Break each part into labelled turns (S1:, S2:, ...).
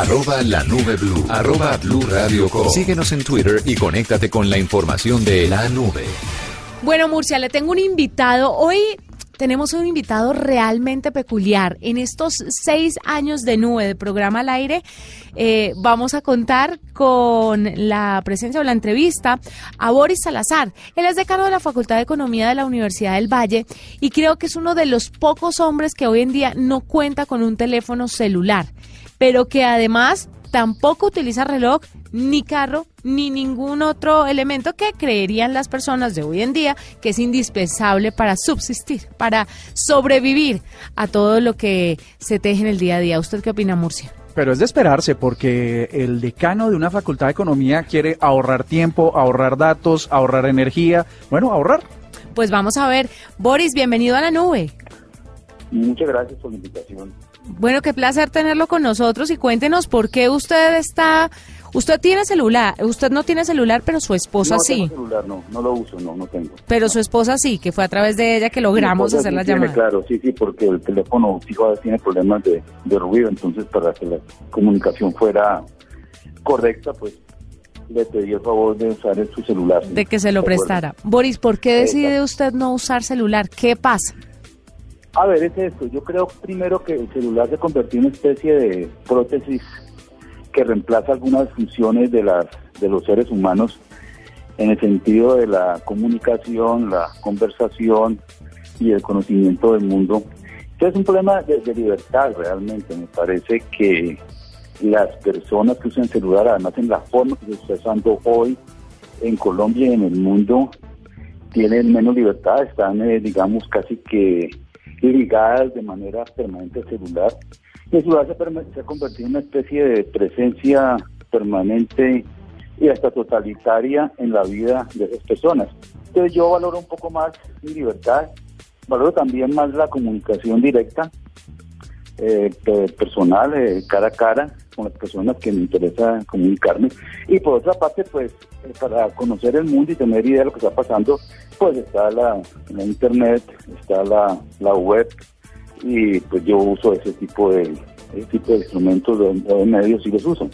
S1: arroba la nube blue, arroba blue radio com. Síguenos en Twitter y conéctate con la información de la nube.
S2: Bueno, Murcia, le tengo un invitado. Hoy tenemos un invitado realmente peculiar. En estos seis años de nube de programa al aire, eh, vamos a contar con la presencia o la entrevista a Boris Salazar. Él es decano de la Facultad de Economía de la Universidad del Valle y creo que es uno de los pocos hombres que hoy en día no cuenta con un teléfono celular, pero que además tampoco utiliza reloj, ni carro, ni ningún otro elemento que creerían las personas de hoy en día que es indispensable para subsistir, para sobrevivir a todo lo que se teje en el día a día. ¿Usted qué opina, Murcia?
S3: Pero es de esperarse porque el decano de una facultad de economía quiere ahorrar tiempo, ahorrar datos, ahorrar energía, bueno, ahorrar.
S2: Pues vamos a ver. Boris, bienvenido a la nube.
S4: Muchas gracias por la invitación.
S2: Bueno, qué placer tenerlo con nosotros y cuéntenos por qué usted está, usted tiene celular, usted no tiene celular, pero su esposa
S4: no
S2: sí.
S4: Tengo celular, no, no lo uso, no, no tengo.
S2: Pero su esposa sí, que fue a través de ella que logramos hacer
S4: sí
S2: la
S4: tiene,
S2: llamada.
S4: Claro, sí, sí, porque el teléfono fijo tiene problemas de, de ruido, entonces para que la comunicación fuera correcta, pues le pedí el favor de usar su celular.
S2: De que se lo prestara. Boris, ¿por qué decide usted no usar celular? ¿Qué pasa?
S4: A ver, es esto. Yo creo primero que el celular se convirtió en una especie de prótesis que reemplaza algunas funciones de las de los seres humanos en el sentido de la comunicación, la conversación y el conocimiento del mundo. Entonces es un problema de, de libertad realmente. Me parece que las personas que usan celular, además en la forma que se está usando hoy en Colombia y en el mundo, tienen menos libertad, están, eh, digamos, casi que ligadas de manera permanente al celular. Y el celular se, se ha convertido en una especie de presencia permanente y hasta totalitaria en la vida de esas personas. Entonces yo valoro un poco más mi libertad, valoro también más la comunicación directa, eh, pe- personal, eh, cara a cara, con las personas que me interesa comunicarme. Y por otra parte, pues, eh, para conocer el mundo y tener idea de lo que está pasando, pues está la, internet, está la, la web, y pues yo uso ese tipo de, ese tipo de instrumentos, de, de medios y los uso.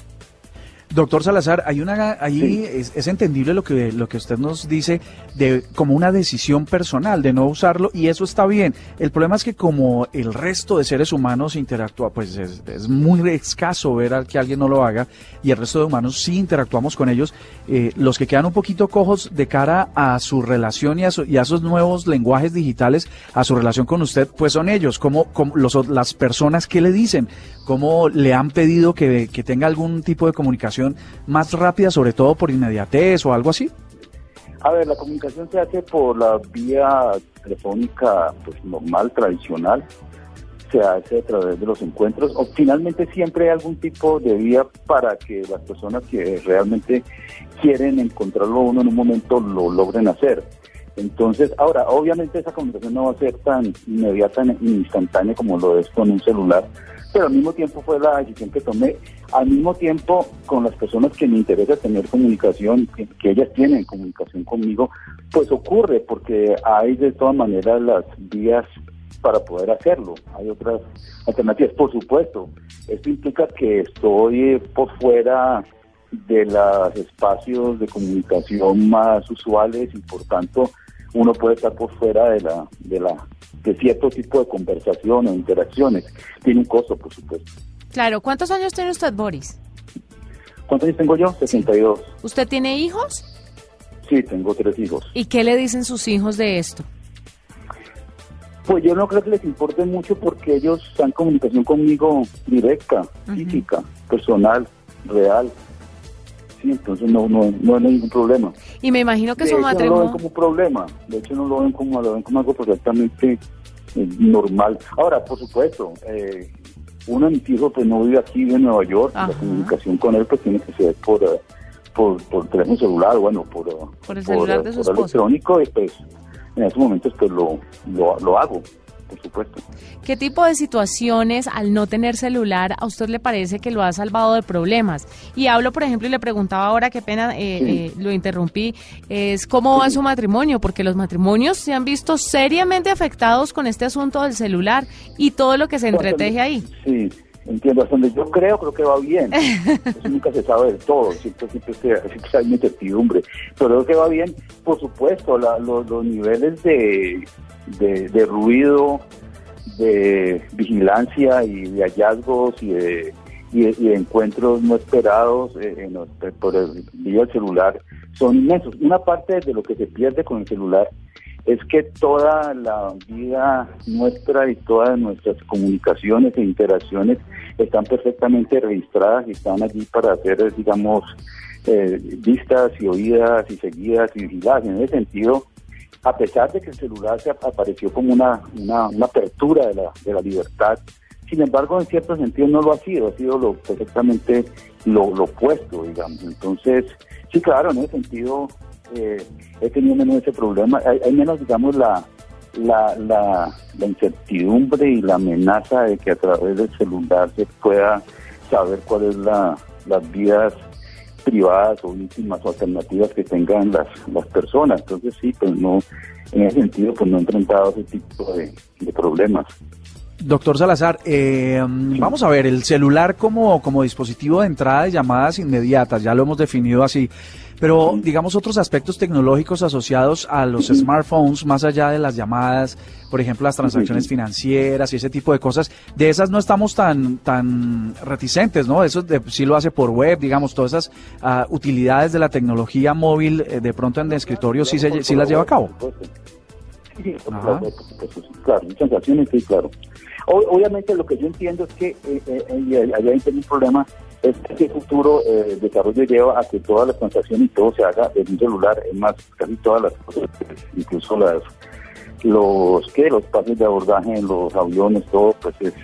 S3: Doctor Salazar, hay una, ahí
S4: Sí.
S3: es, es entendible lo que, lo que usted nos dice de como una decisión personal de no usarlo y eso está bien. El problema es que como el resto de seres humanos interactúa, pues es, es muy escaso ver al que alguien no lo haga y el resto de humanos sí interactuamos con ellos. eh, los que quedan un poquito cojos de cara a su relación y a, su- y a esos nuevos lenguajes digitales, a su relación con usted, pues son ellos, como, como los, las personas que le dicen, cómo le han pedido que, que tenga algún tipo de comunicación más rápida, sobre todo por inmediatez o algo así.
S4: A ver, la comunicación se hace por la vía telefónica pues normal, tradicional, se hace a través de los encuentros, o finalmente siempre hay algún tipo de vía para que las personas que realmente quieren encontrarlo uno en un momento lo logren hacer. Entonces, ahora, obviamente esa comunicación no va a ser tan inmediata ni instantánea como lo es con un celular, pero al mismo tiempo fue la decisión que tomé, al mismo tiempo con las personas que me interesa tener comunicación, que, que ellas tienen comunicación conmigo, pues ocurre, porque hay de todas maneras las vías para poder hacerlo, hay otras alternativas, por supuesto, esto implica que estoy por fuera de los espacios de comunicación más usuales y por tanto uno puede estar por fuera de la de la de cierto tipo de conversación o interacciones. Tiene un costo, por supuesto.
S2: Claro, ¿cuántos años tiene usted, Boris?
S4: ¿Cuántos años tengo yo? 62.
S2: ¿Usted tiene hijos?
S4: Sí, tengo tres hijos.
S2: ¿Y qué le dicen sus hijos de esto?
S4: Pues yo no creo que les importe mucho porque ellos están en comunicación conmigo directa, física, personal, real. Sí, entonces no, no, no hay ningún problema.
S2: Y me imagino que su
S4: hecho, no lo ven
S2: matrimonio...
S4: como un problema. De hecho, no lo ven como, lo ven como algo perfectamente eh, normal. Ahora, por supuesto, eh, uno de mis hijos pues no vive aquí en Nueva York.
S2: Ajá.
S4: La comunicación con él pues tiene que ser por, eh, por, por teléfono celular, bueno, por, eh,
S2: Por el celular de su
S4: por electrónico y pues en estos momentos pues lo, lo, lo hago, por supuesto.
S2: ¿Qué tipo de situaciones al no tener celular a usted le parece que lo ha salvado de problemas? Y hablo, por ejemplo, y le preguntaba ahora, qué pena, eh,
S4: Sí.
S2: eh, lo interrumpí, es cómo va su matrimonio, porque los matrimonios se han visto seriamente afectados con este asunto del celular y todo lo que se entreteje ahí.
S4: Sí, entiendo, hasta donde yo creo, creo que va bien. Eso nunca se sabe del todo, siempre, siempre, siempre hay incertidumbre. Pero creo que va bien, por supuesto, los, los, niveles de, de, ruido, de vigilancia y de hallazgos y de, y de, encuentros no esperados eh, por el vía del celular son inmensos. Una parte de lo que se pierde con el celular es que toda la vida nuestra y todas nuestras comunicaciones e interacciones están perfectamente registradas y están allí para ser, digamos, eh, vistas y oídas y seguidas y vigiladas. En ese sentido, a pesar de que el celular se apareció como una, una, apertura de la, de la libertad, sin embargo, en cierto sentido no lo ha sido, ha sido lo perfectamente lo, opuesto, digamos. Entonces, sí, claro, en ese sentido eh, he tenido menos ese problema, hay, menos, digamos, la, la, la, incertidumbre y la amenaza de que a través del celular se pueda saber cuáles es la, las vías privadas o íntimas o alternativas que tengan las, las personas. Entonces sí, pues no, en ese sentido, pues no he enfrentado ese tipo de, problemas.
S3: Doctor Salazar, eh, vamos a ver, el celular como, como dispositivo de entrada de llamadas inmediatas, ya lo hemos definido así. Pero digamos otros aspectos tecnológicos asociados a los smartphones, más allá de las llamadas, por ejemplo las transacciones financieras y ese tipo de cosas, de esas no estamos tan tan reticentes, ¿no? Eso de, sí lo hace por web, digamos, todas esas ah, utilidades de la tecnología móvil, eh, de pronto en el escritorio sí, se, sí las lleva a cabo.
S4: Sí, claro, transacciones, sí, claro. Obviamente lo que yo entiendo es que eh, eh, allá hay un problema este futuro eh, desarrollo lleva a que todas las transacciones y todo se haga en un celular, es más, casi todas las cosas, incluso las los que los pases de abordaje en los aviones, todo pues es,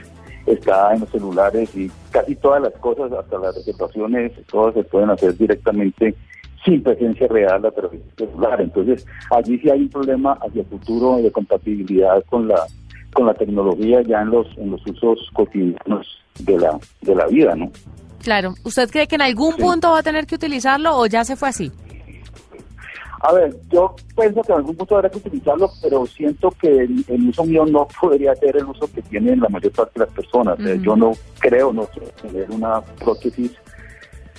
S4: está en los celulares y casi todas las cosas, hasta las reservaciones, todas se pueden hacer directamente sin presencia real a través del celular. Entonces, allí sí hay un problema hacia el futuro de compatibilidad con la con la tecnología ya en los en los usos cotidianos de la de la vida, ¿no?
S2: Claro. ¿Usted cree que en algún punto va a tener que utilizarlo o ya se fue así?
S4: A ver, yo pienso que en algún punto habrá que utilizarlo, pero siento que el, uso mío no podría ser el uso que tienen la mayor parte de las personas. Yo no creo no tener una prótesis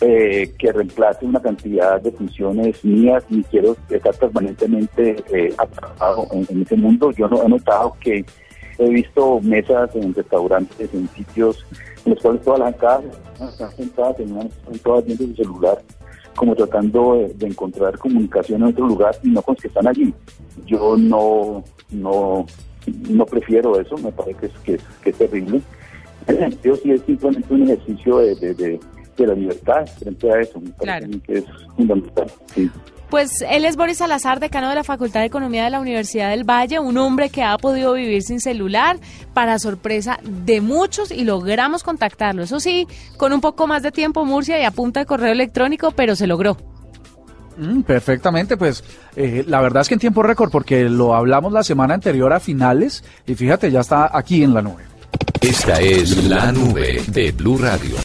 S4: eh, que reemplace una cantidad de funciones mías, ni quiero estar permanentemente eh, atrapado en, en, ese mundo. Yo no he notado que he visto mesas en restaurantes, en sitios en los cuales todas las casas están sentadas, están todas viendo su celular, como tratando de, encontrar comunicación en otro lugar y no con los que están allí. Yo no, no, no prefiero eso, me parece que es, que, es terrible. En ese sí es simplemente un ejercicio de, de, de, la libertad frente a eso, me parece que es fundamental. Sí.
S2: Pues él es Boris Salazar, decano de la Facultad de Economía de la Universidad del Valle, un hombre que ha podido vivir sin celular, para sorpresa de muchos, y logramos contactarlo. Eso sí, con un poco más de tiempo, Murcia, y a punta de correo electrónico, pero se logró.
S3: Mm, perfectamente, pues eh, la verdad es que en tiempo récord, porque lo hablamos la semana anterior a finales, y fíjate, ya está aquí en la nube.
S1: Esta es la nube de Blue Radio.